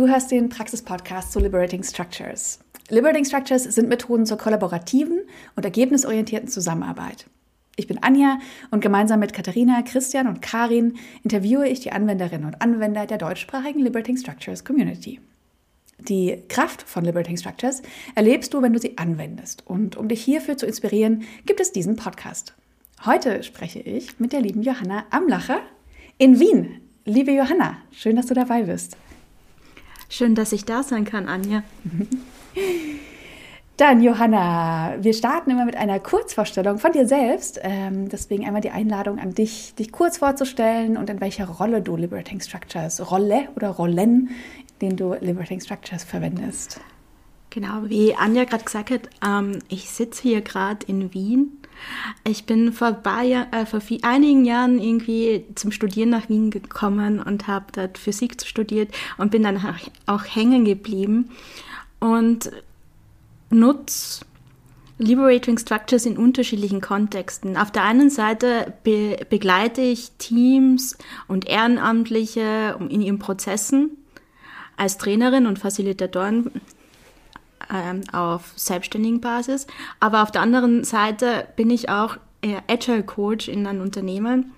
Du hörst den Praxis-Podcast zu Liberating Structures. Liberating Structures sind Methoden zur kollaborativen und ergebnisorientierten Zusammenarbeit. Ich bin Anja und gemeinsam mit Katharina, Christian und Karin interviewe ich die Anwenderinnen und Anwender der deutschsprachigen Liberating Structures Community. Die Kraft von Liberating Structures erlebst du, wenn du sie anwendest. Und um dich hierfür zu inspirieren, gibt es diesen Podcast. Heute spreche ich mit der lieben Johanna Amlacher in Wien. Liebe Johanna, schön, dass du dabei bist. Schön, dass ich da sein kann, Anja. Dann, Johanna, wir starten immer mit einer Kurzvorstellung von dir selbst. Ähm, deswegen einmal die Einladung an dich, dich kurz vorzustellen und in welcher Rolle du Liberating Structures, Rolle oder Rollen, in denen du Liberating Structures verwendest. Genau, wie Anja gerade gesagt hat, ähm, ich sitze hier gerade in Wien. Ich bin vor, paar, äh, vor viel, einigen Jahren irgendwie zum Studieren nach Wien gekommen und habe dort Physik studiert und bin dann auch hängen geblieben und nutze Liberating Structures in unterschiedlichen Kontexten. Auf der einen Seite be begleite ich Teams und Ehrenamtliche in ihren Prozessen als Trainerin und Facilitatorin ähm, auf selbstständigen Basis. Aber auf der anderen Seite bin ich auch Agile Coach in einem Unternehmen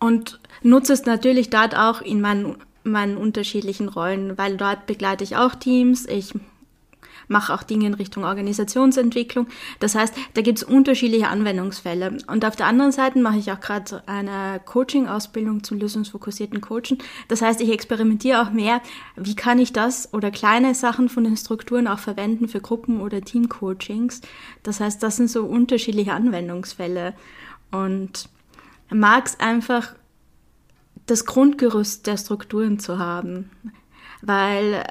und nutze es natürlich dort auch in meinen, meinen unterschiedlichen Rollen, weil dort begleite ich auch Teams, ich mache auch Dinge in Richtung Organisationsentwicklung. Das heißt, da gibt es unterschiedliche Anwendungsfälle. Und auf der anderen Seite mache ich auch gerade eine Coaching-Ausbildung zum lösungsfokussierten Coaching. Das heißt, ich experimentiere auch mehr, wie kann ich das oder kleine Sachen von den Strukturen auch verwenden für Gruppen- oder Team-Coachings. Das heißt, das sind so unterschiedliche Anwendungsfälle. Und mag es einfach das Grundgerüst der Strukturen zu haben. Weil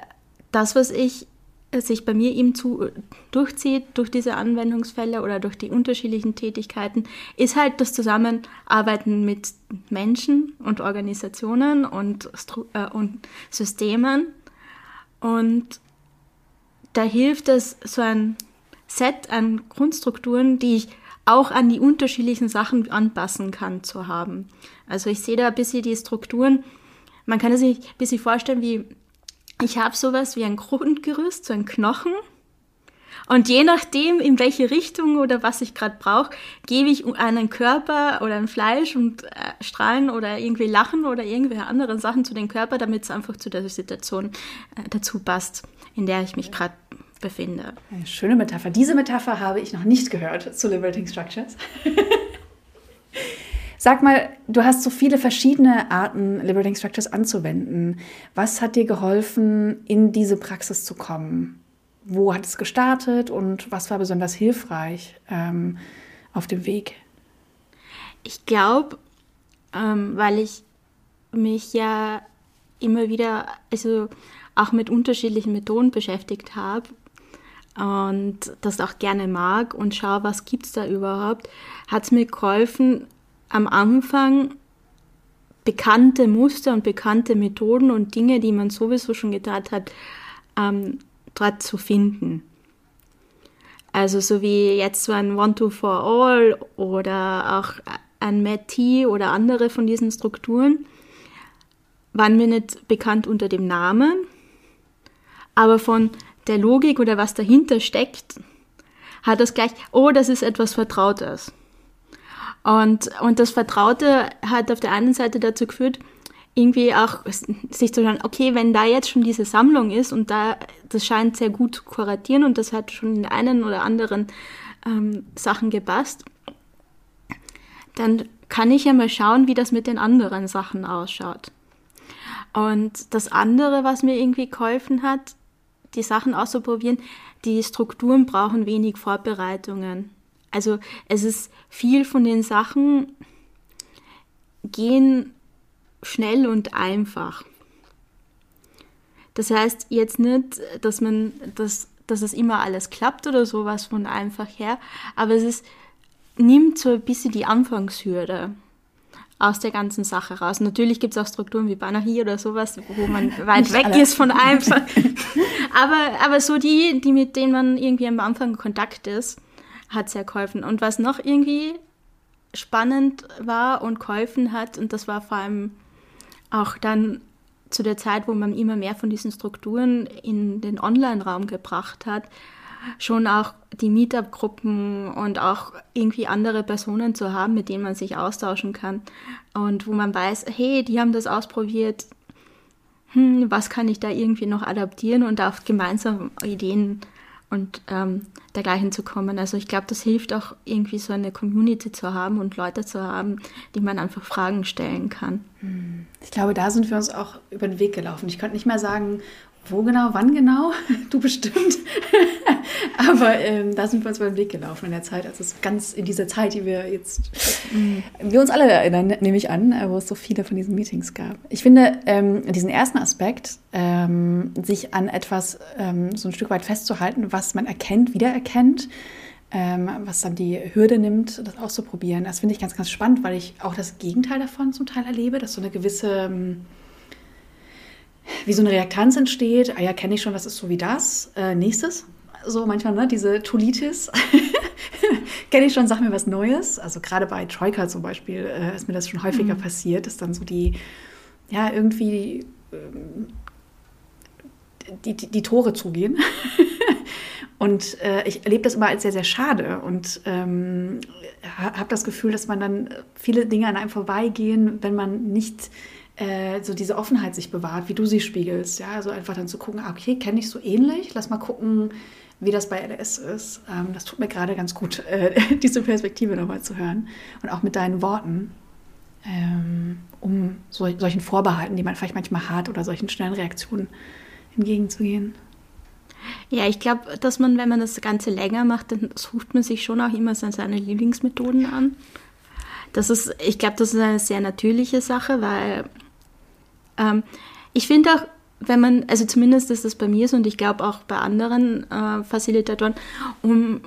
das, was ich sich bei mir eben zu, durchzieht durch diese Anwendungsfälle oder durch die unterschiedlichen Tätigkeiten, ist halt das Zusammenarbeiten mit Menschen und Organisationen und, äh, und Systemen. Und da hilft es, so ein Set an Grundstrukturen, die ich auch an die unterschiedlichen Sachen anpassen kann, zu haben. Also ich sehe da ein bisschen die Strukturen, man kann sich ein bisschen vorstellen wie ich habe sowas wie ein Grundgerüst, so ein Knochen. Und je nachdem, in welche Richtung oder was ich gerade brauche, gebe ich einen Körper oder ein Fleisch und äh, Strahlen oder irgendwie Lachen oder irgendwelche anderen Sachen zu dem Körper, damit es einfach zu der Situation äh, dazu passt, in der ich mich gerade befinde. Eine schöne Metapher. Diese Metapher habe ich noch nicht gehört zu Liberating Structures. Sag mal, du hast so viele verschiedene Arten, Liberating Structures anzuwenden. Was hat dir geholfen, in diese Praxis zu kommen? Wo hat es gestartet und was war besonders hilfreich ähm, auf dem Weg? Ich glaube, ähm, weil ich mich ja immer wieder, also auch mit unterschiedlichen Methoden beschäftigt habe und das auch gerne mag und schaue, was gibt es da überhaupt, hat es mir geholfen, am Anfang bekannte Muster und bekannte Methoden und Dinge, die man sowieso schon getan hat, ähm, dort zu finden. Also so wie jetzt so ein One-Two-For-All oder auch ein MAT oder andere von diesen Strukturen, waren mir nicht bekannt unter dem Namen, aber von der Logik oder was dahinter steckt, hat das gleich, oh, das ist etwas Vertrautes. Und, und das Vertraute hat auf der einen Seite dazu geführt, irgendwie auch sich zu sagen, okay, wenn da jetzt schon diese Sammlung ist und da, das scheint sehr gut zu kuratieren und das hat schon in einen oder anderen ähm, Sachen gepasst, dann kann ich ja mal schauen, wie das mit den anderen Sachen ausschaut. Und das andere, was mir irgendwie geholfen hat, die Sachen auszuprobieren, die Strukturen brauchen wenig Vorbereitungen. Also es ist viel von den Sachen gehen schnell und einfach. Das heißt jetzt nicht, dass man das, dass es immer alles klappt oder sowas von einfach her, aber es ist, nimmt so ein bisschen die Anfangshürde aus der ganzen Sache raus. Natürlich gibt es auch Strukturen wie Banahi oder sowas, wo man weit weg alle. ist von einfach. aber, aber so die, die mit denen man irgendwie am Anfang in Kontakt ist, hat sehr geholfen. Und was noch irgendwie spannend war und geholfen hat, und das war vor allem auch dann zu der Zeit, wo man immer mehr von diesen Strukturen in den Online-Raum gebracht hat, schon auch die Meetup-Gruppen und auch irgendwie andere Personen zu haben, mit denen man sich austauschen kann und wo man weiß, hey, die haben das ausprobiert, hm, was kann ich da irgendwie noch adaptieren und auch gemeinsam Ideen und ähm, dergleichen zu kommen. Also ich glaube, das hilft auch irgendwie so eine Community zu haben und Leute zu haben, die man einfach Fragen stellen kann. Hm. Ich glaube, da sind wir uns auch über den Weg gelaufen. Ich könnte nicht mehr sagen, wo genau, wann genau? Du bestimmt. Aber ähm, da sind wir uns beim Weg gelaufen in der Zeit. Also es ganz in dieser Zeit, die wir jetzt, mhm. wir uns alle erinnern, nehme ich an, wo es so viele von diesen Meetings gab. Ich finde ähm, diesen ersten Aspekt, ähm, sich an etwas ähm, so ein Stück weit festzuhalten, was man erkennt, wiedererkennt, ähm, was dann die Hürde nimmt, das auszuprobieren, das finde ich ganz, ganz spannend, weil ich auch das Gegenteil davon zum Teil erlebe, dass so eine gewisse ähm, wie so eine Reaktanz entsteht. Ah ja, kenne ich schon, das ist so wie das. Äh, nächstes. So manchmal, ne, diese Tolitis. kenne ich schon, sag mir was Neues. Also gerade bei Troika zum Beispiel äh, ist mir das schon häufiger mhm. passiert, dass dann so die, ja, irgendwie ähm, die, die, die, Tore zugehen. und äh, ich erlebe das immer als sehr, sehr schade und ähm, habe das Gefühl, dass man dann viele Dinge an einem vorbeigehen, wenn man nicht äh, so diese Offenheit sich bewahrt, wie du sie spiegelst. Ja, also einfach dann zu gucken, ah, okay, kenne ich so ähnlich, lass mal gucken, wie das bei LS ist. Ähm, das tut mir gerade ganz gut, äh, diese Perspektive nochmal zu hören und auch mit deinen Worten, ähm, um so, solchen Vorbehalten, die man vielleicht manchmal hat oder solchen schnellen Reaktionen entgegenzugehen. Ja, ich glaube, dass man, wenn man das Ganze länger macht, dann sucht man sich schon auch immer seine Lieblingsmethoden an. Das ist, ich glaube, das ist eine sehr natürliche Sache, weil ähm, ich finde auch, wenn man, also zumindest ist das bei mir so und ich glaube auch bei anderen äh, Facilitatoren, um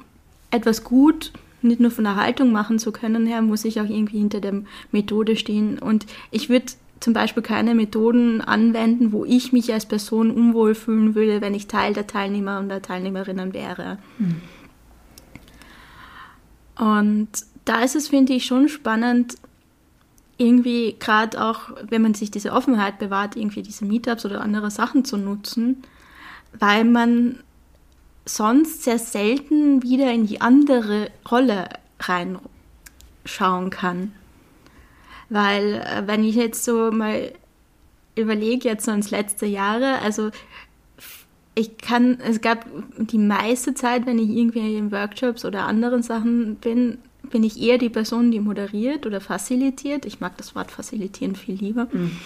etwas gut nicht nur von der Haltung machen zu können her, muss ich auch irgendwie hinter der Methode stehen. Und ich würde zum Beispiel keine Methoden anwenden, wo ich mich als Person unwohl fühlen würde, wenn ich Teil der Teilnehmer und der Teilnehmerinnen wäre. Mhm. Und da ist es, finde ich, schon spannend, irgendwie gerade auch, wenn man sich diese Offenheit bewahrt, irgendwie diese Meetups oder andere Sachen zu nutzen, weil man sonst sehr selten wieder in die andere Rolle reinschauen kann. Weil äh, wenn ich jetzt so mal überlege, jetzt so ins letzte Jahre, also ich kann, es gab die meiste Zeit, wenn ich irgendwie in Workshops oder anderen Sachen bin, bin ich eher die Person, die moderiert oder facilitiert. Ich mag das Wort facilitieren viel lieber, mhm.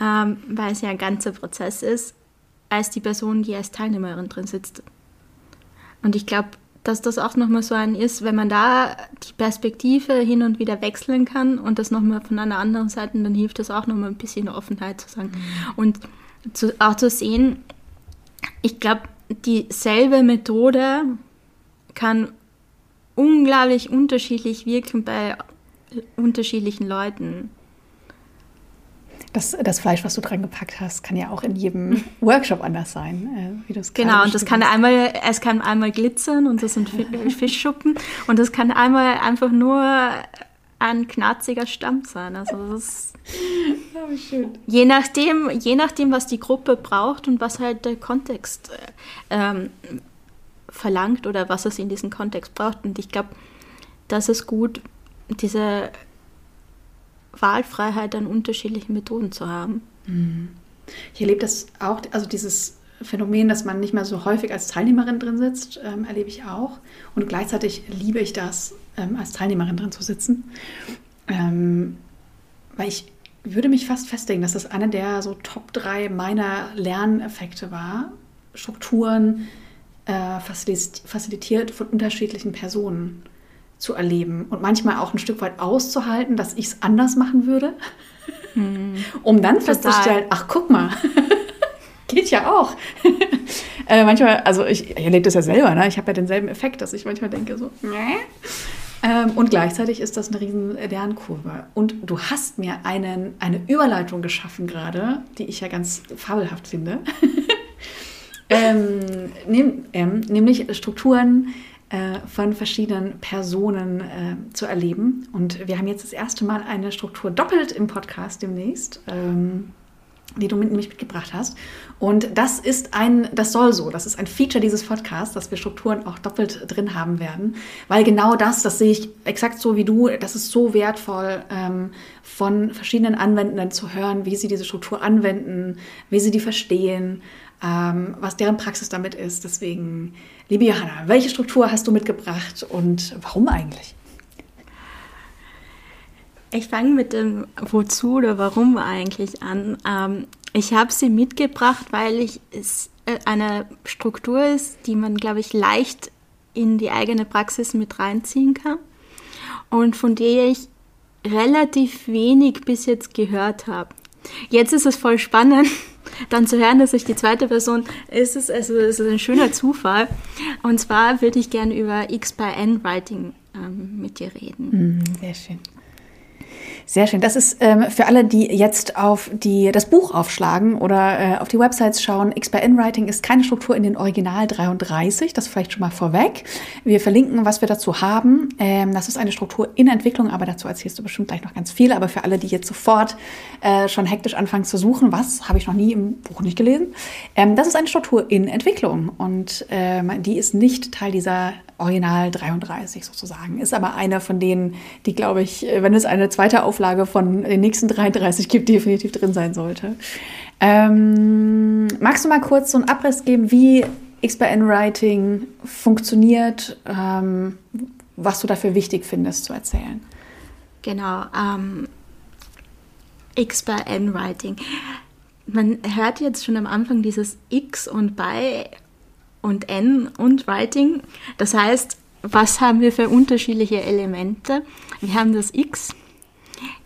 ähm, weil es ja ein ganzer Prozess ist, als die Person, die als Teilnehmerin drin sitzt. Und ich glaube, dass das auch nochmal so ein ist, wenn man da die Perspektive hin und wieder wechseln kann und das nochmal von einer anderen Seite, dann hilft das auch nochmal ein bisschen Offenheit zu sagen. Mhm. Und zu, auch zu sehen, ich glaube, dieselbe Methode kann unglaublich unterschiedlich wirken bei unterschiedlichen Leuten. Das, das Fleisch, was du dran gepackt hast, kann ja auch in jedem Workshop anders sein, äh, wie du es Genau, und das kann einmal, es kann einmal glitzern und das sind Fischschuppen und das kann einmal einfach nur ein knarziger Stamm sein. Also das schön. Je nachdem, je nachdem, was die Gruppe braucht und was halt der Kontext äh, ähm, verlangt oder was es in diesem Kontext braucht. Und ich glaube, das ist gut, diese Wahlfreiheit an unterschiedlichen Methoden zu haben. Mhm. Ich erlebe das auch, also dieses Phänomen, dass man nicht mehr so häufig als Teilnehmerin drin sitzt, ähm, erlebe ich auch. Und gleichzeitig liebe ich das, ähm, als Teilnehmerin drin zu sitzen. Ähm, weil ich würde mich fast festlegen, dass das einer der so Top 3 meiner Lerneffekte war. Strukturen, äh, facilitiert von unterschiedlichen Personen zu erleben und manchmal auch ein Stück weit auszuhalten, dass ich es anders machen würde, hm. um dann festzustellen, ach guck mal, geht ja auch. äh, manchmal, also ich, ich erlebe das ja selber, ne? ich habe ja denselben Effekt, dass ich manchmal denke so, nee. Ähm, und gleichzeitig ist das eine riesen Lernkurve. Und du hast mir einen, eine Überleitung geschaffen gerade, die ich ja ganz fabelhaft finde. ähm, nehm, ähm, nämlich Strukturen äh, von verschiedenen Personen äh, zu erleben. Und wir haben jetzt das erste Mal eine Struktur doppelt im Podcast demnächst. Ähm, die du nämlich mitgebracht hast. Und das ist ein, das soll so, das ist ein Feature dieses Podcasts, dass wir Strukturen auch doppelt drin haben werden, weil genau das, das sehe ich exakt so wie du, das ist so wertvoll, ähm, von verschiedenen Anwendenden zu hören, wie sie diese Struktur anwenden, wie sie die verstehen, ähm, was deren Praxis damit ist. Deswegen, liebe Johanna, welche Struktur hast du mitgebracht und warum eigentlich? Ich fange mit dem Wozu oder Warum eigentlich an. Ähm, ich habe sie mitgebracht, weil ich es äh, eine Struktur ist, die man, glaube ich, leicht in die eigene Praxis mit reinziehen kann und von der ich relativ wenig bis jetzt gehört habe. Jetzt ist es voll spannend, dann zu hören, dass ich die zweite Person ist. Es, also, es ist ein schöner Zufall. Und zwar würde ich gerne über X by N Writing ähm, mit dir reden. Mhm, sehr schön. Sehr schön. Das ist ähm, für alle, die jetzt auf die, das Buch aufschlagen oder äh, auf die Websites schauen. XPN Writing ist keine Struktur in den Original 33. Das vielleicht schon mal vorweg. Wir verlinken, was wir dazu haben. Ähm, das ist eine Struktur in Entwicklung, aber dazu erzählst du bestimmt gleich noch ganz viel. Aber für alle, die jetzt sofort äh, schon hektisch anfangen zu suchen, was habe ich noch nie im Buch nicht gelesen. Ähm, das ist eine Struktur in Entwicklung und ähm, die ist nicht Teil dieser Original 33 sozusagen. Ist aber einer von denen, die, glaube ich, äh, wenn es eine zweite Auflage von den nächsten 33 gibt, definitiv drin sein sollte. Ähm, magst du mal kurz so einen Abriss geben, wie XBN Writing funktioniert, ähm, was du dafür wichtig findest zu erzählen? Genau. Ähm, XBN Writing. Man hört jetzt schon am Anfang dieses X und bei und N und Writing. Das heißt, was haben wir für unterschiedliche Elemente? Wir haben das X.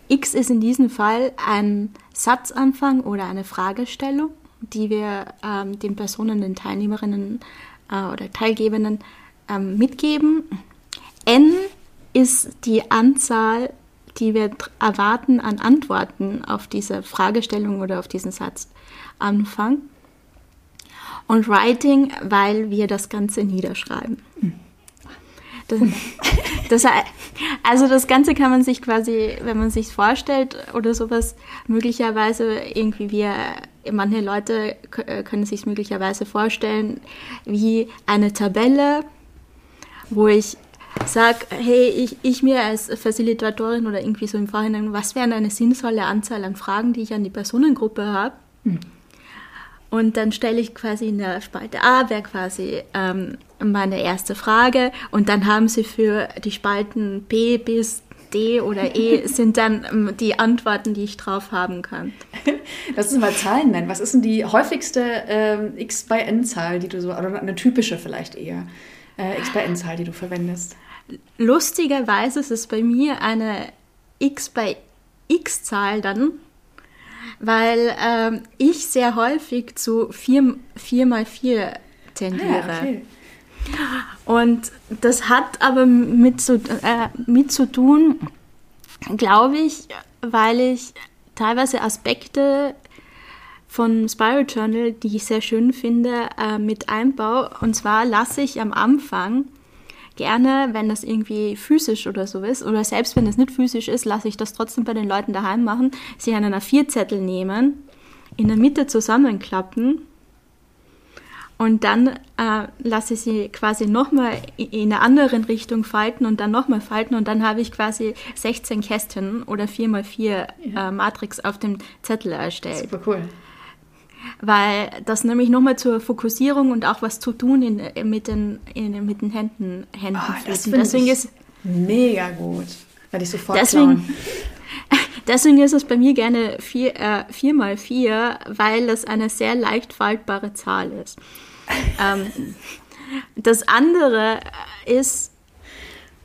X ist in diesem Fall ein Satzanfang oder eine Fragestellung, die wir ähm, den Personen, den Teilnehmerinnen äh, oder Teilgebenden ähm, mitgeben. N ist die Anzahl, die wir erwarten an Antworten auf diese Fragestellung oder auf diesen Satzanfang und Writing, weil wir das Ganze niederschreiben. Das, das, also das Ganze kann man sich quasi, wenn man sich vorstellt oder sowas, möglicherweise irgendwie wir, manche Leute können sich möglicherweise vorstellen wie eine Tabelle, wo ich sage, hey, ich, ich mir als Facilitatorin oder irgendwie so im Vorhinein, was wäre eine sinnvolle Anzahl an Fragen, die ich an die Personengruppe habe? Mhm. Und dann stelle ich quasi in der Spalte A, wäre quasi ähm, meine erste Frage. Und dann haben sie für die Spalten B bis D oder E sind dann ähm, die Antworten, die ich drauf haben kann. Lass uns mal Zahlen nennen. Was ist denn die häufigste ähm, X bei N-Zahl, die du so, oder eine typische vielleicht eher, äh, X bei N-Zahl, die du verwendest? Lustigerweise ist es bei mir eine X bei X-Zahl dann, weil ähm, ich sehr häufig zu 4, 4 mal 4 tendiere. Ah, okay. Und das hat aber mit, so, äh, mit zu tun, glaube ich, weil ich teilweise Aspekte von Spiral Journal, die ich sehr schön finde, äh, mit einbaue. Und zwar lasse ich am Anfang gerne, wenn das irgendwie physisch oder so ist, oder selbst wenn es nicht physisch ist, lasse ich das trotzdem bei den Leuten daheim machen, sie einen A4-Zettel nehmen, in der Mitte zusammenklappen und dann äh, lasse ich sie quasi nochmal in einer anderen Richtung falten und dann nochmal falten und dann habe ich quasi 16 Kästchen oder 4x4 ja. äh, Matrix auf dem Zettel erstellt. Super cool weil das nämlich nochmal zur Fokussierung und auch was zu tun in, mit, den, in, mit den Händen, Händen oh, das deswegen ist mega gut. Werde ich sofort deswegen, deswegen ist es bei mir gerne 4 äh, vier mal 4, weil es eine sehr leicht faltbare Zahl ist. ähm, das andere ist,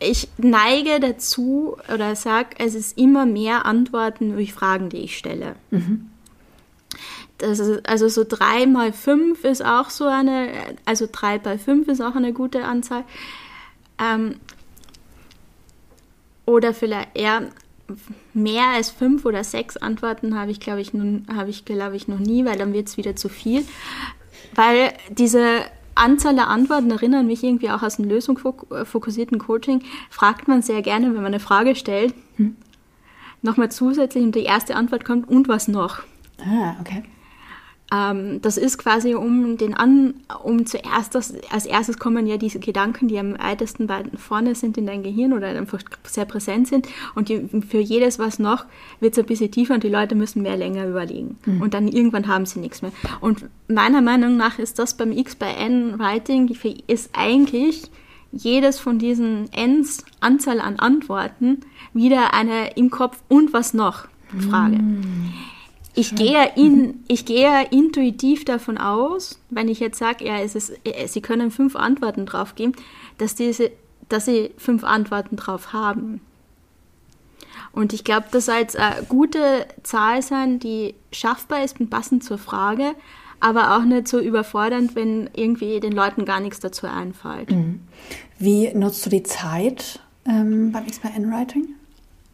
ich neige dazu oder sage, es ist immer mehr Antworten durch Fragen, die ich stelle. Mhm. Ist, also so 3 mal 5 ist auch so eine, also 3 bei 5 ist auch eine gute Anzahl. Ähm, oder vielleicht eher mehr als 5 oder 6 Antworten habe ich, glaube ich, nun, habe ich, glaube ich, noch nie, weil dann wird es wieder zu viel. Weil diese Anzahl der Antworten erinnern mich irgendwie auch aus einem lösungsfokussierten Coaching. Fragt man sehr gerne, wenn man eine Frage stellt, hm. nochmal zusätzlich und die erste Antwort kommt, und was noch? Ah, okay. Ähm, das ist quasi um den an, um zuerst das, als erstes kommen ja diese Gedanken, die am weitesten vorne sind in dein Gehirn oder einfach sehr präsent sind. Und die, für jedes was noch wird es ein bisschen tiefer und die Leute müssen mehr länger überlegen. Mhm. Und dann irgendwann haben sie nichts mehr. Und meiner Meinung nach ist das beim X bei N Writing ist eigentlich jedes von diesen Ns Anzahl an Antworten wieder eine im Kopf und was noch Frage. Mm. Ich gehe, in, ich gehe intuitiv davon aus, wenn ich jetzt sage, ja, es ist, äh, Sie können fünf Antworten drauf geben, dass, diese, dass Sie fünf Antworten drauf haben. Und ich glaube, das soll jetzt eine gute Zahl sein, die schaffbar ist und passend zur Frage, aber auch nicht so überfordernd, wenn irgendwie den Leuten gar nichts dazu einfällt. Mhm. Wie nutzt du die Zeit ähm, beim XPN-Writing?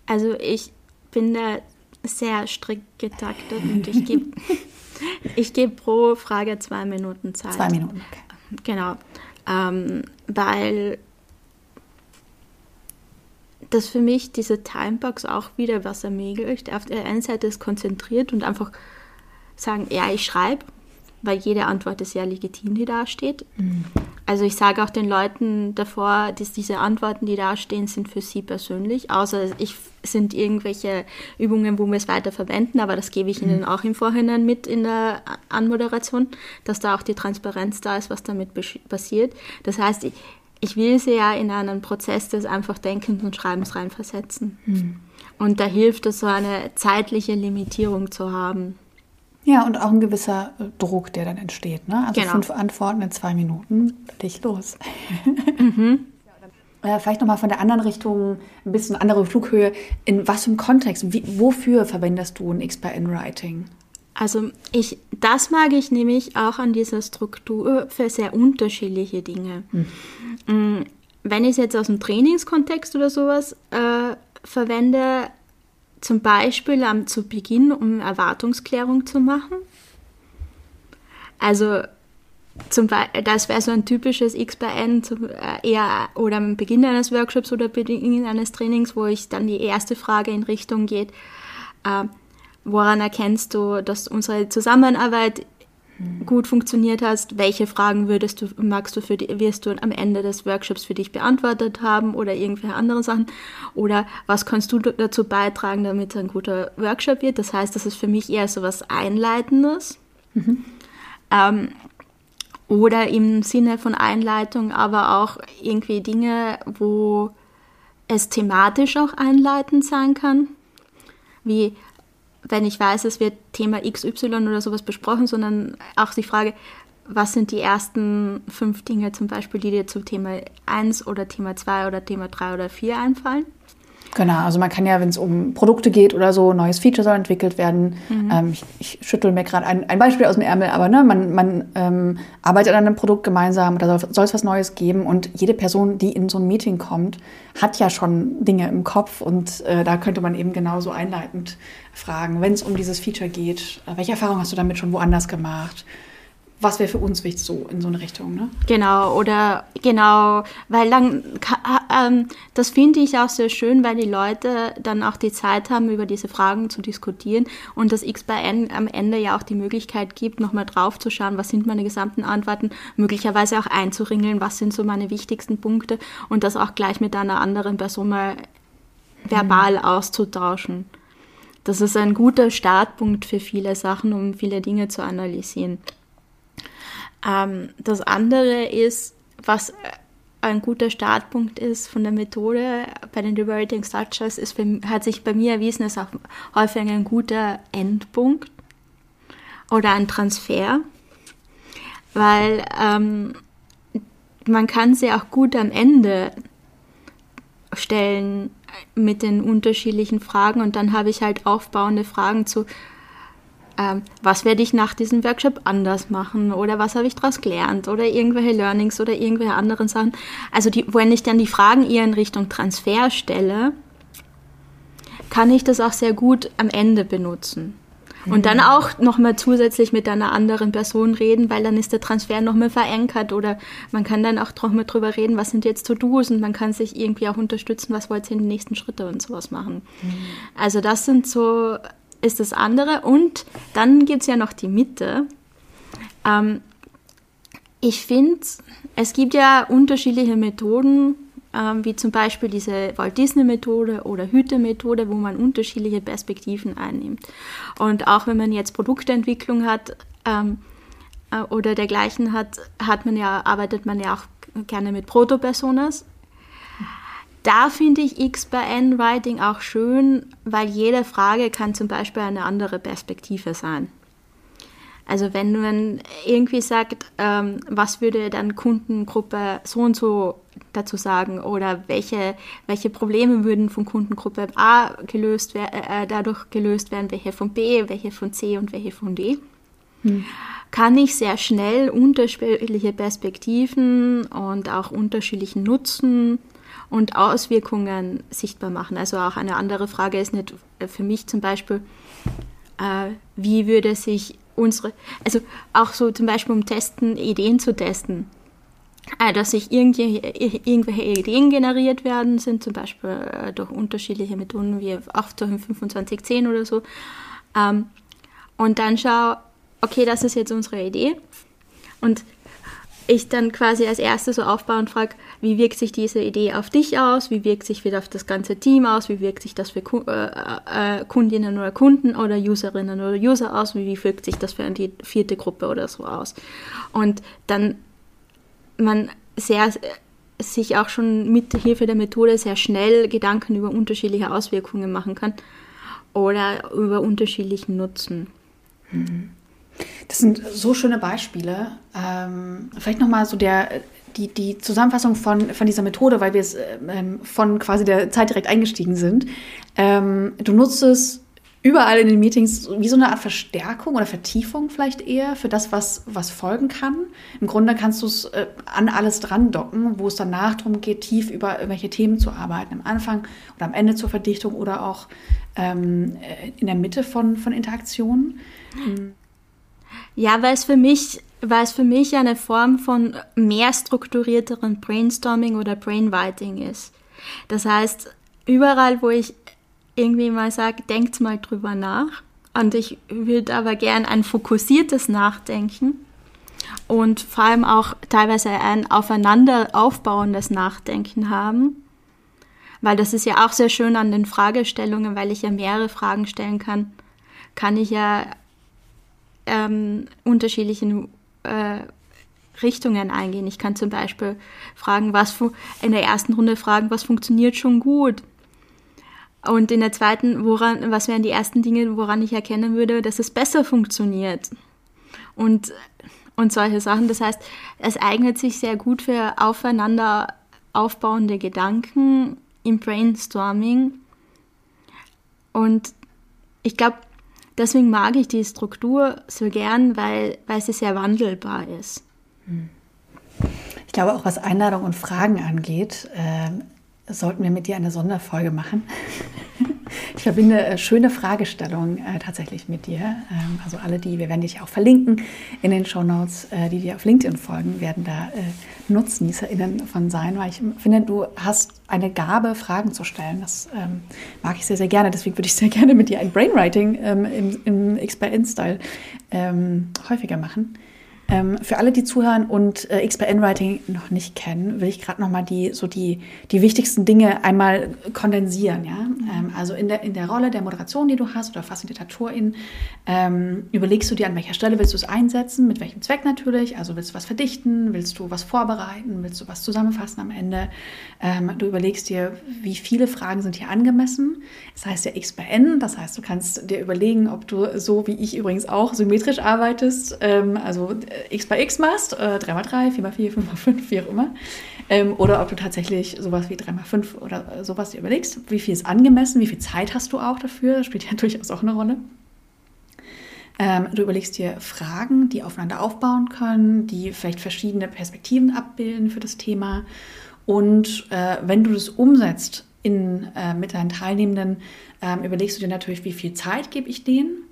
Also ich bin da sehr strikt getaktet und ich gebe ich geb pro Frage zwei Minuten Zeit. Zwei Minuten, okay. Genau, ähm, weil das für mich diese Timebox auch wieder was ermöglicht. Auf der einen Seite ist konzentriert und einfach sagen, ja, ich schreibe weil jede Antwort ist ja legitim, die da steht. Mhm. Also ich sage auch den Leuten davor, dass diese Antworten, die da stehen, sind für sie persönlich, außer ich sind irgendwelche Übungen, wo wir es weiter verwenden, aber das gebe ich mhm. ihnen auch im Vorhinein mit in der Anmoderation, dass da auch die Transparenz da ist, was damit passiert. Das heißt, ich, ich will sie ja in einen Prozess des einfach Denkens und Schreibens reinversetzen. Mhm. Und da hilft es, so eine zeitliche Limitierung zu haben. Ja, und auch ein gewisser äh, Druck, der dann entsteht. Ne? Also genau. fünf Antworten in zwei Minuten, dich los. Mhm. Äh, vielleicht nochmal von der anderen Richtung, ein bisschen andere Flughöhe. In was für einem Kontext, wie, wofür verwendest du ein XPN-Writing? Also ich, das mag ich nämlich auch an dieser Struktur für sehr unterschiedliche Dinge. Mhm. Wenn ich es jetzt aus dem Trainingskontext oder sowas äh, verwende, zum Beispiel am, zu Beginn, um Erwartungsklärung zu machen. Also zum das wäre so ein typisches X bei N zum, äh, eher oder am Beginn eines Workshops oder Beginn eines Trainings, wo ich dann die erste Frage in Richtung geht, äh, woran erkennst du, dass unsere Zusammenarbeit gut funktioniert hast, welche Fragen würdest du, magst du für die, wirst du am Ende des Workshops für dich beantwortet haben oder irgendwelche andere Sachen oder was kannst du dazu beitragen, damit es ein guter Workshop wird. Das heißt, das ist für mich eher so was Einleitendes. Mhm. Ähm, oder im Sinne von Einleitung, aber auch irgendwie Dinge, wo es thematisch auch einleitend sein kann, wie wenn ich weiß, es wird Thema XY oder sowas besprochen, sondern auch die Frage, was sind die ersten fünf Dinge zum Beispiel, die dir zum Thema 1 oder Thema 2 oder Thema 3 oder 4 einfallen? Genau, also man kann ja, wenn es um Produkte geht oder so, neues Feature soll entwickelt werden. Mhm. Ähm, ich, ich schüttel mir gerade ein, ein, Beispiel aus dem Ärmel, aber ne, man, man ähm, arbeitet an einem Produkt gemeinsam, da soll es was Neues geben und jede Person, die in so ein Meeting kommt, hat ja schon Dinge im Kopf und äh, da könnte man eben genauso einleitend fragen, wenn es um dieses Feature geht. Äh, welche Erfahrung hast du damit schon woanders gemacht? Was wäre für uns wichtig so in so eine Richtung, ne? Genau, oder genau, weil dann, ähm, das finde ich auch sehr schön, weil die Leute dann auch die Zeit haben, über diese Fragen zu diskutieren und das X bei N am Ende ja auch die Möglichkeit gibt, nochmal drauf zu schauen, was sind meine gesamten Antworten, möglicherweise auch einzuringeln, was sind so meine wichtigsten Punkte und das auch gleich mit einer anderen Person mal verbal mhm. auszutauschen. Das ist ein guter Startpunkt für viele Sachen, um viele Dinge zu analysieren. Ähm, das andere ist, was ein guter Startpunkt ist von der Methode bei den Liberating Structures, ist für, hat sich bei mir erwiesen, ist auch häufig ein guter Endpunkt oder ein Transfer, weil ähm, man kann sie auch gut am Ende stellen mit den unterschiedlichen Fragen und dann habe ich halt aufbauende Fragen zu, ähm, was werde ich nach diesem Workshop anders machen oder was habe ich daraus gelernt oder irgendwelche Learnings oder irgendwelche anderen Sachen. Also die, wenn ich dann die Fragen eher in Richtung Transfer stelle, kann ich das auch sehr gut am Ende benutzen. Und dann mhm. auch nochmal zusätzlich mit einer anderen Person reden, weil dann ist der Transfer nochmal verankert oder man kann dann auch nochmal drüber reden, was sind jetzt To-Dos und man kann sich irgendwie auch unterstützen, was wollt ihr in den nächsten Schritte und sowas machen. Mhm. Also das sind so ist das andere. Und dann gibt es ja noch die Mitte. Ähm, ich finde, es gibt ja unterschiedliche Methoden, ähm, wie zum Beispiel diese Walt Disney-Methode oder Hüte-Methode, wo man unterschiedliche Perspektiven einnimmt. Und auch wenn man jetzt Produktentwicklung hat ähm, äh, oder dergleichen hat, hat man ja, arbeitet man ja auch gerne mit Proto-Personas. Da finde ich X bei N-Writing auch schön, weil jede Frage kann zum Beispiel eine andere Perspektive sein. Also wenn man irgendwie sagt, ähm, was würde dann Kundengruppe so und so dazu sagen oder welche, welche Probleme würden von Kundengruppe A gelöst äh, dadurch gelöst werden, welche von B, welche von C und welche von D, hm. kann ich sehr schnell unterschiedliche Perspektiven und auch unterschiedlichen Nutzen und Auswirkungen sichtbar machen. Also auch eine andere Frage ist nicht äh, für mich zum Beispiel, äh, wie würde sich unsere, also auch so zum Beispiel um Testen, Ideen zu testen, äh, dass sich irgendwelche Ideen generiert werden, sind zum Beispiel äh, durch unterschiedliche Methoden wie auch durch 2510 oder so. Ähm, und dann schau, okay, das ist jetzt unsere Idee. Und ich dann quasi als erstes so aufbaue und frage, wie wirkt sich diese Idee auf dich aus, wie wirkt sich wieder auf das ganze Team aus, wie wirkt sich das für äh, äh, Kundinnen oder Kunden oder Userinnen oder User aus, wie wirkt sich das für die vierte Gruppe oder so aus. Und dann man sehr sich auch schon mit Hilfe der Methode sehr schnell Gedanken über unterschiedliche Auswirkungen machen kann oder über unterschiedlichen Nutzen. Mhm. Das sind so schöne Beispiele. Ähm, vielleicht nochmal so der, die, die Zusammenfassung von, von dieser Methode, weil wir es ähm, von quasi der Zeit direkt eingestiegen sind. Ähm, du nutzt es überall in den Meetings wie so eine Art Verstärkung oder Vertiefung vielleicht eher für das, was, was folgen kann. Im Grunde kannst du es äh, an alles dran docken, wo es danach darum geht, tief über irgendwelche Themen zu arbeiten. Am Anfang oder am Ende zur Verdichtung oder auch ähm, äh, in der Mitte von, von Interaktionen. Mhm. Ja, weil es für mich, weil es für mich eine Form von mehr strukturierteren Brainstorming oder Brainwriting ist. Das heißt, überall, wo ich irgendwie mal sage, denkt mal drüber nach. Und ich würde aber gern ein fokussiertes Nachdenken und vor allem auch teilweise ein aufeinander aufbauendes Nachdenken haben. Weil das ist ja auch sehr schön an den Fragestellungen, weil ich ja mehrere Fragen stellen kann, kann ich ja ähm, unterschiedlichen äh, Richtungen eingehen. Ich kann zum Beispiel fragen, was in der ersten Runde fragen, was funktioniert schon gut. Und in der zweiten, woran, was wären die ersten Dinge, woran ich erkennen würde, dass es besser funktioniert? Und, und solche Sachen. Das heißt, es eignet sich sehr gut für aufeinander aufbauende Gedanken im Brainstorming. Und ich glaube, deswegen mag ich die Struktur so gern, weil, weil sie sehr wandelbar ist. Ich glaube auch, was Einladung und Fragen angeht, äh, sollten wir mit dir eine Sonderfolge machen. Ich verbinde äh, schöne Fragestellungen äh, tatsächlich mit dir. Ähm, also alle, die, wir werden dich auch verlinken in den Show Notes, äh, die dir auf LinkedIn folgen, werden da äh, NutznießerInnen von sein, weil ich finde, du hast eine Gabe, Fragen zu stellen. Das ähm, mag ich sehr, sehr gerne. Deswegen würde ich sehr gerne mit dir ein Brainwriting ähm, im, im X-by-N-Style ähm, häufiger machen. Ähm, für alle, die zuhören und äh, XPN Writing noch nicht kennen, will ich gerade noch mal die so die die wichtigsten Dinge einmal kondensieren. Ja, ähm, also in der in der Rolle der Moderation, die du hast oder Facilitatorin, ähm, überlegst du dir an welcher Stelle willst du es einsetzen, mit welchem Zweck natürlich. Also willst du was verdichten, willst du was vorbereiten, willst du was zusammenfassen am Ende. Ähm, du überlegst dir, wie viele Fragen sind hier angemessen. Das heißt ja XPN, das heißt du kannst dir überlegen, ob du so wie ich übrigens auch symmetrisch arbeitest, ähm, also x bei x machst, äh, 3x3, 4x4, 5x5, wie auch immer. Ähm, oder ob du tatsächlich sowas wie 3x5 oder sowas dir überlegst. Wie viel ist angemessen? Wie viel Zeit hast du auch dafür? Das spielt ja durchaus auch eine Rolle. Ähm, du überlegst dir Fragen, die aufeinander aufbauen können, die vielleicht verschiedene Perspektiven abbilden für das Thema. Und äh, wenn du das umsetzt in, äh, mit deinen Teilnehmenden, ähm, überlegst du dir natürlich, wie viel Zeit gebe ich denen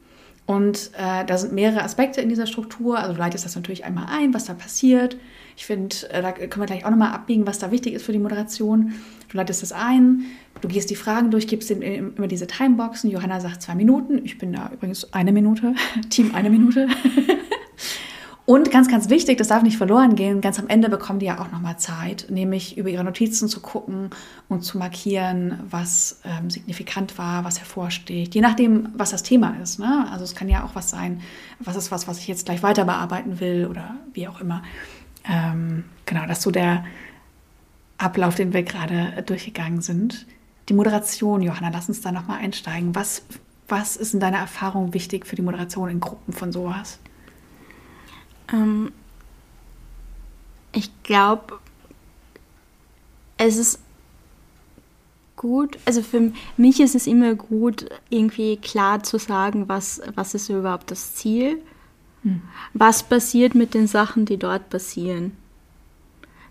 Und äh, da sind mehrere Aspekte in dieser Struktur. Also du leitest das natürlich einmal ein, was da passiert. Ich finde, äh, da können wir gleich auch nochmal abbiegen, was da wichtig ist für die Moderation. Du leitest das ein, du gehst die Fragen durch, gibst immer diese Timeboxen. Johanna sagt zwei Minuten. Ich bin da übrigens eine Minute. Team eine Minute. Und ganz, ganz wichtig, das darf nicht verloren gehen, ganz am Ende bekommen die ja auch nochmal Zeit, nämlich über ihre Notizen zu gucken und zu markieren, was ähm, signifikant war, was hervorsticht, je nachdem, was das Thema ist. Ne? Also es kann ja auch was sein, was ist was, was ich jetzt gleich weiter bearbeiten will oder wie auch immer. Ähm, genau, das ist so der Ablauf, den wir gerade durchgegangen sind. Die Moderation, Johanna, lass uns da nochmal einsteigen. Was, was ist in deiner Erfahrung wichtig für die Moderation in Gruppen von sowas? Ähm, ich glaube, es ist gut, also für mich ist es immer gut, irgendwie klar zu sagen, was, was ist überhaupt das Ziel, hm. was passiert mit den Sachen, die dort passieren.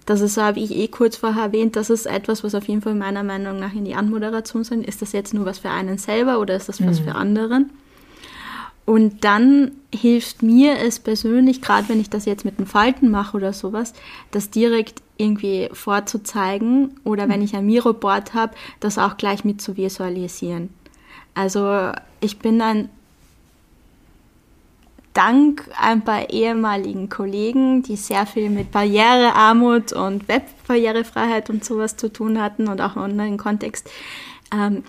Das ist, habe ich eh kurz vorher erwähnt, das ist etwas, was auf jeden Fall meiner Meinung nach in die Anmoderation sein. Ist das jetzt nur was für einen selber oder ist das was hm. für anderen? Und dann hilft mir es persönlich, gerade wenn ich das jetzt mit den Falten mache oder sowas, das direkt irgendwie vorzuzeigen oder wenn ich ein Miro-Board habe, das auch gleich mit zu visualisieren. Also ich bin ein dank ein paar ehemaligen Kollegen, die sehr viel mit Barrierearmut und Webbarrierefreiheit und sowas zu tun hatten und auch im Online-Kontext, ähm,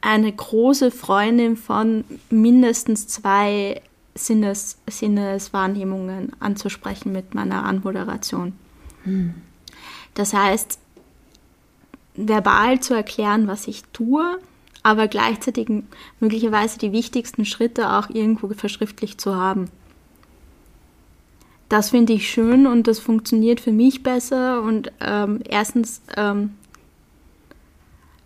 eine große Freundin von mindestens zwei Sinnes, Sinneswahrnehmungen anzusprechen mit meiner Anmoderation. Hm. Das heißt, verbal zu erklären, was ich tue, aber gleichzeitig möglicherweise die wichtigsten Schritte auch irgendwo verschriftlich zu haben. Das finde ich schön und das funktioniert für mich besser und ähm, erstens, ähm,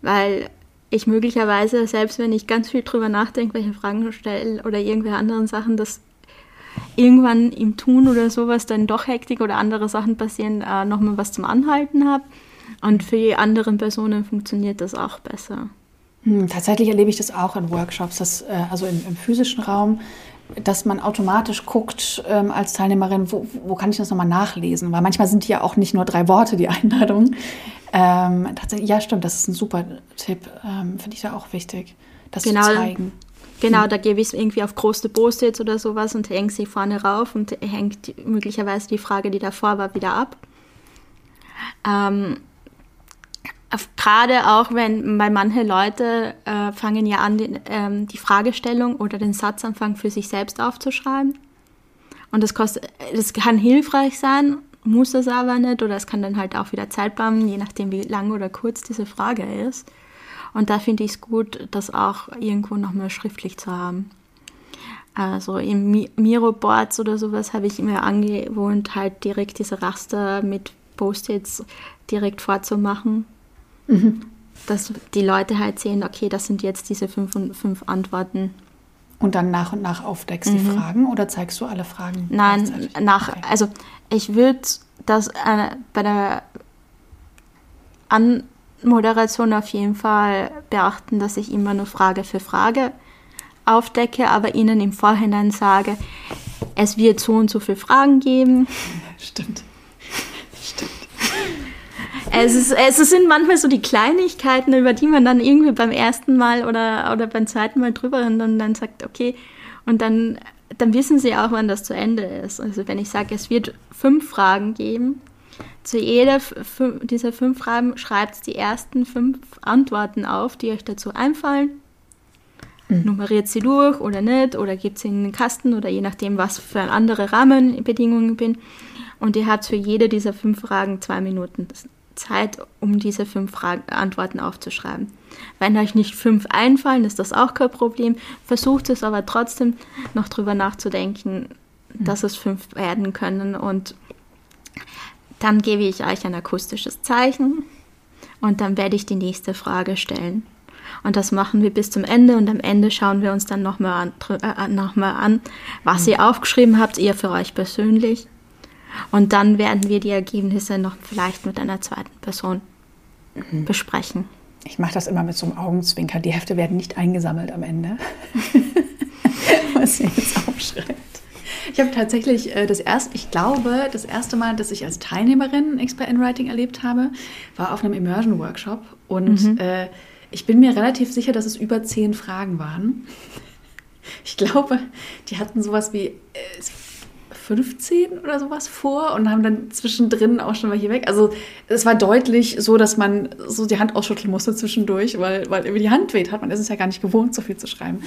weil ich möglicherweise, selbst wenn ich ganz viel drüber nachdenke, welche Fragen stelle oder irgendwelche anderen Sachen, dass irgendwann im Tun oder sowas dann doch Hektik oder andere Sachen passieren, äh, nochmal was zum Anhalten habe. Und für die anderen Personen funktioniert das auch besser. Hm, tatsächlich erlebe ich das auch in Workshops, dass, äh, also im, im, physischen Raum, dass man automatisch guckt ähm, als Teilnehmerin, wo, wo kann ich das nochmal nachlesen? Weil manchmal sind die ja auch nicht nur drei Worte, die Einladung, ähm, tatsächlich, ja, stimmt, das ist ein super Tipp. Ähm, Finde ich da auch wichtig, das genau, zu zeigen. Genau, hm. da gebe ich es irgendwie auf große Post-its oder sowas und hänge sie vorne rauf und hängt möglicherweise die Frage, die davor war, wieder ab. Ähm, Gerade auch, wenn, weil manche Leute äh, fangen ja an, den, ähm, die Fragestellung oder den Satzanfang für sich selbst aufzuschreiben. Und das, kostet, das kann hilfreich sein muss das aber nicht oder es kann dann halt auch wieder Zeit brauchen, je nachdem wie lang oder kurz diese Frage ist. Und da finde ich es gut, das auch irgendwo nochmal schriftlich zu haben. Also im Miro-Boards oder sowas habe ich immer angewohnt, halt direkt diese Raster mit Post-its direkt vorzumachen. Mhm. Dass die Leute halt sehen, okay, das sind jetzt diese fünf, fünf Antworten. Und dann nach und nach aufdeckst mhm. die Fragen oder zeigst du alle Fragen? Nein, nach, okay. also ich würde das äh, bei der Anmoderation auf jeden Fall beachten, dass ich immer nur Frage für Frage aufdecke, aber ihnen im Vorhinein sage, es wird so und so viele Fragen geben. Stimmt. Stimmt. Es, ist, es sind manchmal so die Kleinigkeiten, über die man dann irgendwie beim ersten Mal oder, oder beim zweiten Mal drüber und dann sagt, okay, und dann dann wissen sie auch, wann das zu Ende ist. Also wenn ich sage, es wird fünf Fragen geben, zu jeder dieser fünf Fragen schreibt die ersten fünf Antworten auf, die euch dazu einfallen. Mhm. Nummeriert sie durch oder nicht, oder gibt sie in den Kasten oder je nachdem, was für andere Rahmenbedingungen bin. Und ihr habt für jede dieser fünf Fragen zwei Minuten Zeit, um diese fünf Fragen, Antworten aufzuschreiben. Wenn euch nicht fünf einfallen, ist das auch kein Problem. Versucht es aber trotzdem noch drüber nachzudenken, dass es fünf werden können. Und dann gebe ich euch ein akustisches Zeichen und dann werde ich die nächste Frage stellen. Und das machen wir bis zum Ende und am Ende schauen wir uns dann nochmal an, äh, noch an, was ihr aufgeschrieben habt, ihr für euch persönlich. Und dann werden wir die Ergebnisse noch vielleicht mit einer zweiten Person mhm. besprechen. Ich mache das immer mit so einem Augenzwinker. Die Hefte werden nicht eingesammelt am Ende. was ihr jetzt aufschreibt. Ich habe tatsächlich äh, das erste, ich glaube, das erste Mal, dass ich als Teilnehmerin Expert in Writing erlebt habe, war auf einem Immersion Workshop. Und mhm. äh, ich bin mir relativ sicher, dass es über zehn Fragen waren. Ich glaube, die hatten sowas wie äh, 15 oder sowas vor und haben dann zwischendrin auch schon mal hier weg. Also es war deutlich so, dass man so die Hand ausschütteln musste zwischendurch, weil, weil irgendwie die Hand weht hat. Man ist es ja gar nicht gewohnt, so viel zu schreiben.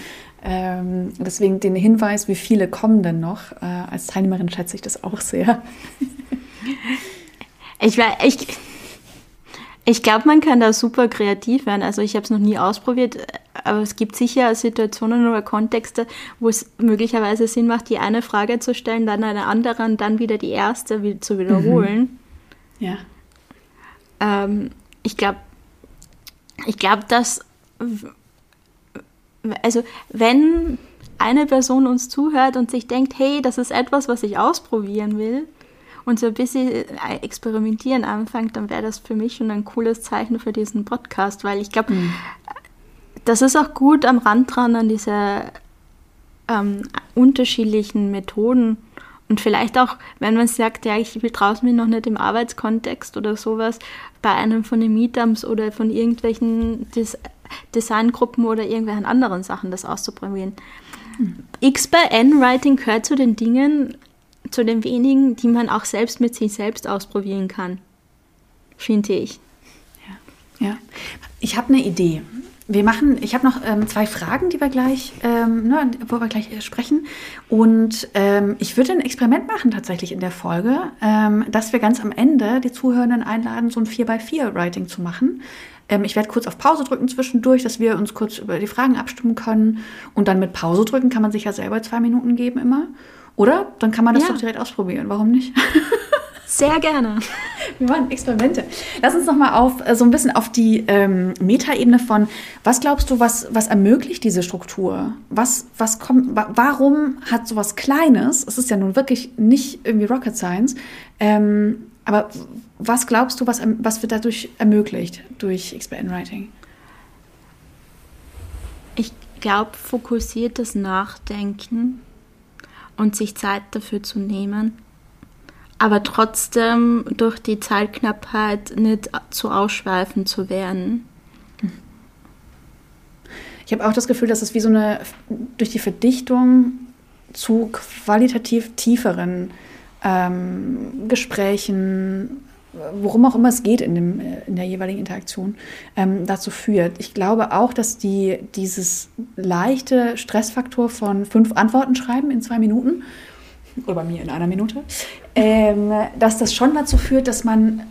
Ähm, deswegen den Hinweis, wie viele kommen denn noch. Äh, als Teilnehmerin schätze ich das auch sehr. ich war, ich, ich glaube, man kann da super kreativ werden. Also ich habe es noch nie ausprobiert, aber es gibt sicher Situationen oder Kontexte, wo es möglicherweise Sinn macht, die eine Frage zu stellen, dann eine andere und dann wieder die erste zu wiederholen. Mhm. Ja. Ähm, ich glaube, ich glaube, dass also wenn eine Person uns zuhört und sich denkt, hey, das ist etwas, was ich ausprobieren will, und so ein bisschen äh, experimentieren anfängt, dann wäre das für mich schon ein cooles Zeichen für diesen Podcast, weil ich glaube, mhm. Das ist auch gut am Rand dran an diese ähm, unterschiedlichen Methoden. Und vielleicht auch, wenn man sagt, ja, ich traue mir noch nicht im Arbeitskontext oder sowas, bei einem von den Meetups oder von irgendwelchen Des Designgruppen oder irgendwelchen anderen Sachen das auszuprobieren. Mhm. X bei N-Writing gehört zu den Dingen, zu den wenigen, die man auch selbst mit sich selbst ausprobieren kann, finde ich. Ja, ja. Ich habe eine Idee. Wir machen, ich habe noch ähm, zwei Fragen, die wir gleich, ähm, ne, wo wir gleich äh, sprechen. Und ähm, ich würde ein Experiment machen tatsächlich in der Folge, ähm, dass wir ganz am Ende die Zuhörenden einladen, so ein 4x4-Writing zu machen. Ähm, ich werde kurz auf Pause drücken zwischendurch, dass wir uns kurz über die Fragen abstimmen können. Und dann mit Pause drücken kann man sich ja selber zwei Minuten geben immer. Oder? Dann kann man das ja. doch direkt ausprobieren. Warum nicht? Sehr gerne. Wir machen Experimente. Lass uns noch mal auf äh, so ein bisschen auf die ähm, Metaebene von was glaubst du, was, was ermöglicht diese Struktur? Was, was kommt, wa warum hat sowas Kleines, es ist ja nun wirklich nicht irgendwie Rocket Science, ähm, aber was glaubst du, was, was wird dadurch ermöglicht durch XPN Writing? Ich glaube, fokussiertes Nachdenken und sich Zeit dafür zu nehmen, aber trotzdem durch die Zeitknappheit nicht zu ausschweifend zu werden. Ich habe auch das Gefühl, dass es wie so eine durch die Verdichtung zu qualitativ tieferen ähm, Gesprächen, worum auch immer es geht in, dem, in der jeweiligen Interaktion, ähm, dazu führt. Ich glaube auch, dass die, dieses leichte Stressfaktor von fünf Antworten schreiben in zwei Minuten, oder bei mir in einer Minute, ähm, dass das schon dazu führt, dass man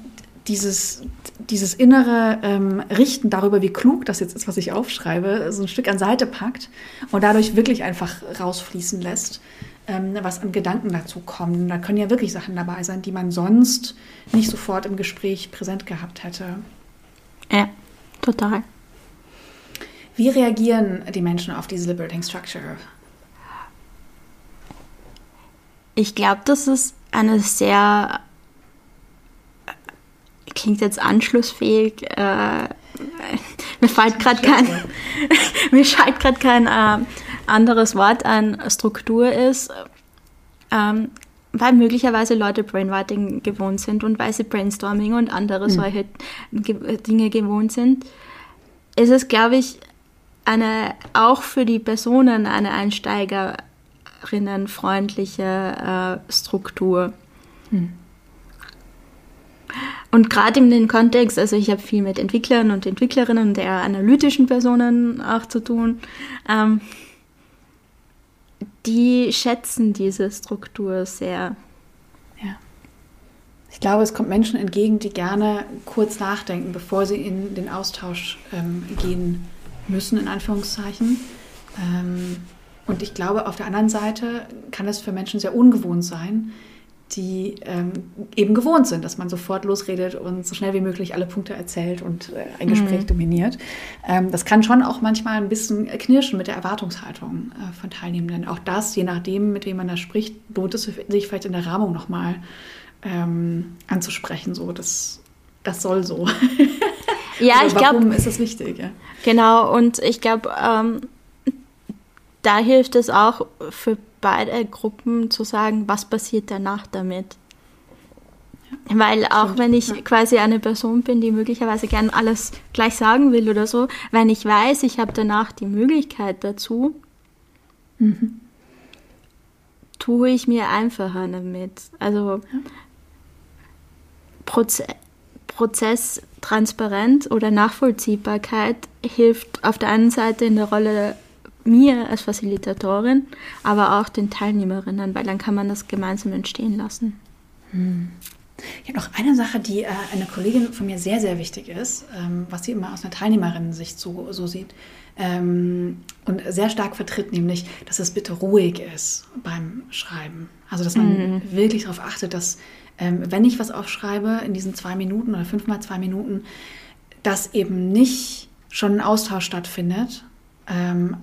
dieses, dieses innere ähm, Richten darüber, wie klug das jetzt ist, was ich aufschreibe, so ein Stück an Seite packt und dadurch wirklich einfach rausfließen lässt ähm, was an Gedanken dazu kommen. Da können ja wirklich Sachen dabei sein, die man sonst nicht sofort im Gespräch präsent gehabt hätte. Ja, total. Wie reagieren die Menschen auf diese Liberating Structure? Ich glaube, das ist eine sehr klingt jetzt anschlussfähig. Äh, mir fällt gerade kein, mir fällt gerade kein äh, anderes Wort an Struktur ist, ähm, weil möglicherweise Leute Brainwriting gewohnt sind und weil sie Brainstorming und andere mhm. solche Dinge gewohnt sind, ist es, glaube ich, eine, auch für die Personen eine Einsteigerinnen freundliche äh, Struktur. Mhm. Und gerade in dem Kontext, also ich habe viel mit Entwicklern und Entwicklerinnen und eher analytischen Personen auch zu tun. Ähm, die schätzen diese Struktur sehr. Ja. Ich glaube, es kommt Menschen entgegen, die gerne kurz nachdenken, bevor sie in den Austausch ähm, gehen müssen, in Anführungszeichen. Ähm, und ich glaube, auf der anderen Seite kann es für Menschen sehr ungewohnt sein, die ähm, eben gewohnt sind, dass man sofort losredet und so schnell wie möglich alle Punkte erzählt und äh, ein Gespräch mhm. dominiert. Ähm, das kann schon auch manchmal ein bisschen knirschen mit der Erwartungshaltung äh, von Teilnehmenden. Auch das, je nachdem, mit wem man da spricht, lohnt es sich vielleicht in der Rahmung nochmal ähm, anzusprechen. So, das, das soll so. Ja, also, ich glaube. Warum ist das wichtig? Ja? Genau, und ich glaube, ähm, da hilft es auch für beide Gruppen zu sagen, was passiert danach damit. Weil auch Stimmt, wenn ich ja. quasi eine Person bin, die möglicherweise gern alles gleich sagen will oder so, wenn ich weiß, ich habe danach die Möglichkeit dazu, mhm. tue ich mir einfacher damit. Also ja. Proze Prozess transparent oder Nachvollziehbarkeit hilft auf der einen Seite in der Rolle mir als Facilitatorin, aber auch den Teilnehmerinnen, weil dann kann man das gemeinsam entstehen lassen. Hm. Ich habe noch eine Sache, die äh, eine Kollegin von mir sehr, sehr wichtig ist, ähm, was sie immer aus einer Teilnehmerinnen-Sicht so, so sieht ähm, und sehr stark vertritt, nämlich, dass es bitte ruhig ist beim Schreiben. Also, dass man mhm. wirklich darauf achtet, dass, ähm, wenn ich was aufschreibe in diesen zwei Minuten oder fünf mal zwei Minuten, dass eben nicht schon ein Austausch stattfindet, ähm,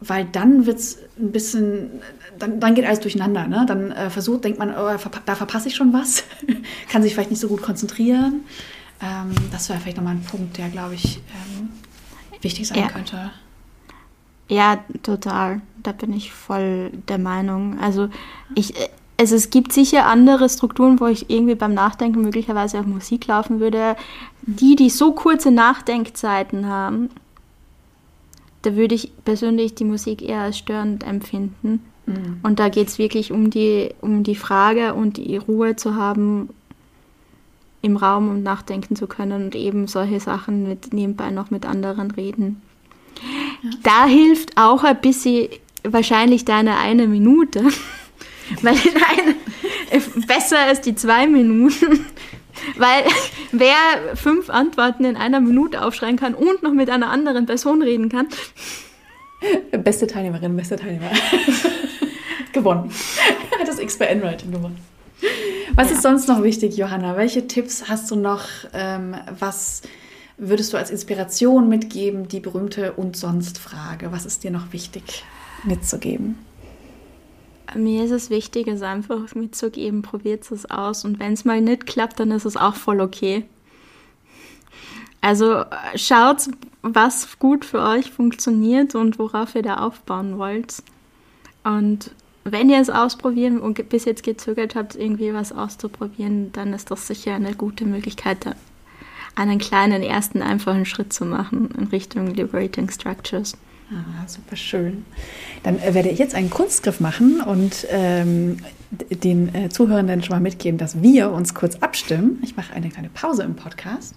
weil dann wird es ein bisschen, dann, dann geht alles durcheinander. Ne? Dann äh, versucht, denkt man, oh, da verpasse ich schon was, kann sich vielleicht nicht so gut konzentrieren. Ähm, das wäre vielleicht nochmal ein Punkt, der, glaube ich, ähm, wichtig sein ja. könnte. Ja, total. Da bin ich voll der Meinung. Also ich, also es gibt sicher andere Strukturen, wo ich irgendwie beim Nachdenken möglicherweise auch Musik laufen würde. Die, die so kurze Nachdenkzeiten haben, da würde ich persönlich die Musik eher als störend empfinden. Mhm. Und da geht es wirklich um die, um die Frage und die Ruhe zu haben im Raum, um nachdenken zu können und eben solche Sachen mit nebenbei noch mit anderen reden. Ja. Da hilft auch ein bisschen wahrscheinlich deine eine Minute, weil eine, besser als die zwei Minuten, weil wer fünf Antworten in einer Minute aufschreiben kann und noch mit einer anderen Person reden kann. Beste Teilnehmerin, beste Teilnehmer. gewonnen. Hat das XPN-Writing gewonnen. Was ja. ist sonst noch wichtig, Johanna? Welche Tipps hast du noch? Ähm, was würdest du als Inspiration mitgeben? Die berühmte und sonst Frage. Was ist dir noch wichtig mitzugeben? Mir ist es wichtig, es einfach mitzugeben, probiert es aus. Und wenn es mal nicht klappt, dann ist es auch voll okay. Also schaut, was gut für euch funktioniert und worauf ihr da aufbauen wollt. Und wenn ihr es ausprobieren und bis jetzt gezögert habt, irgendwie was auszuprobieren, dann ist das sicher eine gute Möglichkeit, einen kleinen ersten einfachen Schritt zu machen in Richtung Liberating Structures. Ah, super schön. Dann äh, werde ich jetzt einen Kunstgriff machen und ähm, den äh, Zuhörenden schon mal mitgeben, dass wir uns kurz abstimmen. Ich mache eine kleine Pause im Podcast.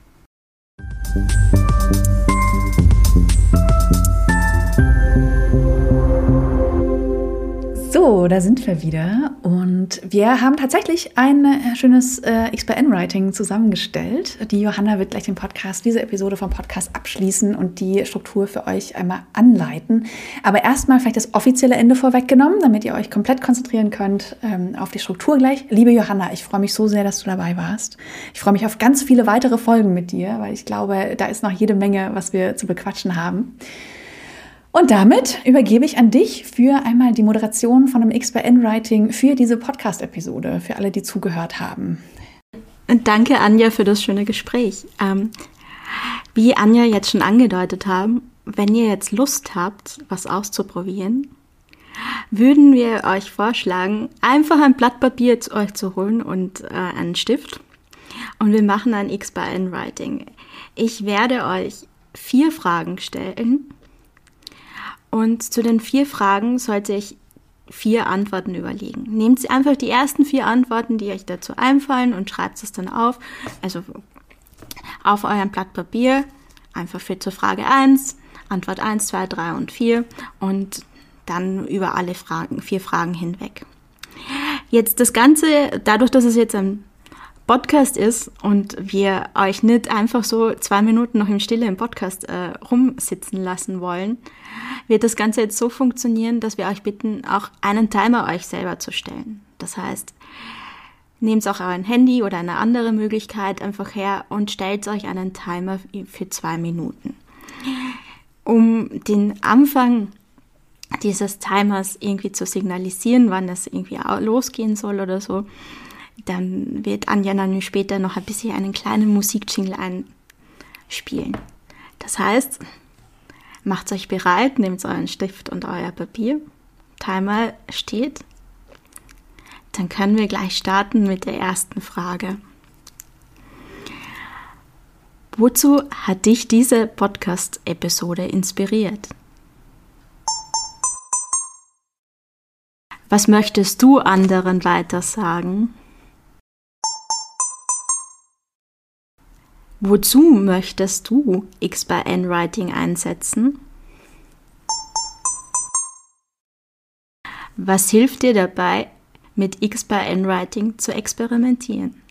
So, da sind wir wieder und wir haben tatsächlich ein äh, schönes äh, XPN-Writing zusammengestellt. Die Johanna wird gleich den Podcast, diese Episode vom Podcast abschließen und die Struktur für euch einmal anleiten. Aber erstmal vielleicht das offizielle Ende vorweggenommen, damit ihr euch komplett konzentrieren könnt ähm, auf die Struktur gleich. Liebe Johanna, ich freue mich so sehr, dass du dabei warst. Ich freue mich auf ganz viele weitere Folgen mit dir, weil ich glaube, da ist noch jede Menge, was wir zu bequatschen haben. Und damit übergebe ich an dich für einmal die Moderation von einem XBN-Writing für diese Podcast-Episode, für alle, die zugehört haben. Und danke, Anja, für das schöne Gespräch. Ähm, wie Anja jetzt schon angedeutet haben, wenn ihr jetzt Lust habt, was auszuprobieren, würden wir euch vorschlagen, einfach ein Blatt Papier zu euch zu holen und äh, einen Stift. Und wir machen ein X-Writing. Ich werde euch vier Fragen stellen und zu den vier Fragen sollte ich vier Antworten überlegen. Nehmt einfach die ersten vier Antworten, die euch dazu einfallen und schreibt es dann auf. Also auf eurem Blatt Papier, einfach für zur Frage 1, Antwort 1, 2, 3 und 4 und dann über alle Fragen, vier Fragen hinweg. Jetzt das Ganze, dadurch, dass es jetzt ein Podcast ist und wir euch nicht einfach so zwei Minuten noch im Stille im Podcast äh, rumsitzen lassen wollen, wird das Ganze jetzt so funktionieren, dass wir euch bitten, auch einen Timer euch selber zu stellen. Das heißt, nehmt auch euer Handy oder eine andere Möglichkeit einfach her und stellt euch einen Timer für zwei Minuten. Um den Anfang dieses Timers irgendwie zu signalisieren, wann es irgendwie losgehen soll oder so, dann wird Anja dann später noch ein bisschen einen kleinen Musikjingle einspielen. Das heißt, Macht euch bereit, nehmt euren Stift und euer Papier. Timer steht. Dann können wir gleich starten mit der ersten Frage. Wozu hat dich diese Podcast-Episode inspiriert? Was möchtest du anderen weiter sagen? Wozu möchtest du X by N Writing einsetzen? Was hilft dir dabei, mit X by N Writing zu experimentieren?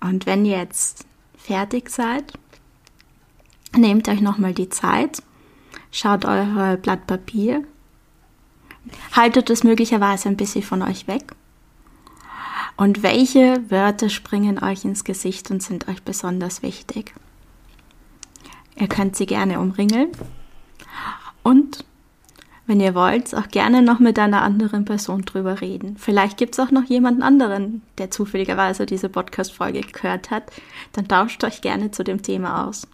Und wenn ihr jetzt fertig seid, nehmt euch nochmal die Zeit Schaut euer Blatt Papier. Haltet es möglicherweise ein bisschen von euch weg. Und welche Wörter springen euch ins Gesicht und sind euch besonders wichtig? Ihr könnt sie gerne umringeln. Und wenn ihr wollt, auch gerne noch mit einer anderen Person drüber reden. Vielleicht gibt es auch noch jemanden anderen, der zufälligerweise diese Podcast-Folge gehört hat. Dann tauscht euch gerne zu dem Thema aus.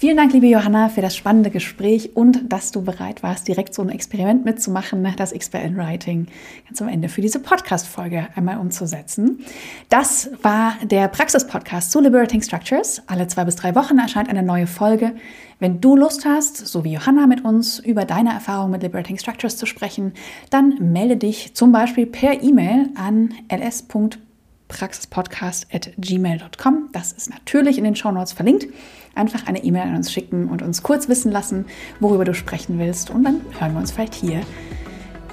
Vielen Dank, liebe Johanna, für das spannende Gespräch und dass du bereit warst, direkt so ein Experiment mitzumachen, das XPN Writing ganz am Ende für diese Podcast-Folge einmal umzusetzen. Das war der Praxis-Podcast zu Liberating Structures. Alle zwei bis drei Wochen erscheint eine neue Folge. Wenn du Lust hast, so wie Johanna mit uns, über deine Erfahrung mit Liberating Structures zu sprechen, dann melde dich zum Beispiel per E-Mail an ls.praxispodcast.gmail.com. Das ist natürlich in den Show Notes verlinkt einfach eine E-Mail an uns schicken und uns kurz wissen lassen, worüber du sprechen willst. Und dann hören wir uns vielleicht hier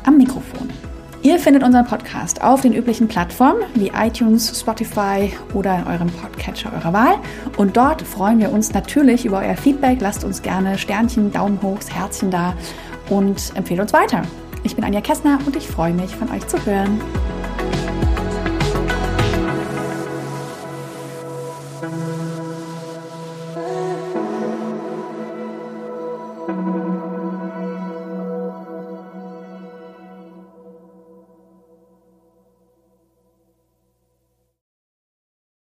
am Mikrofon. Ihr findet unseren Podcast auf den üblichen Plattformen wie iTunes, Spotify oder in eurem Podcatcher eurer Wahl. Und dort freuen wir uns natürlich über euer Feedback. Lasst uns gerne Sternchen, Daumen hoch, Herzchen da und empfehlt uns weiter. Ich bin Anja Kessner und ich freue mich, von euch zu hören.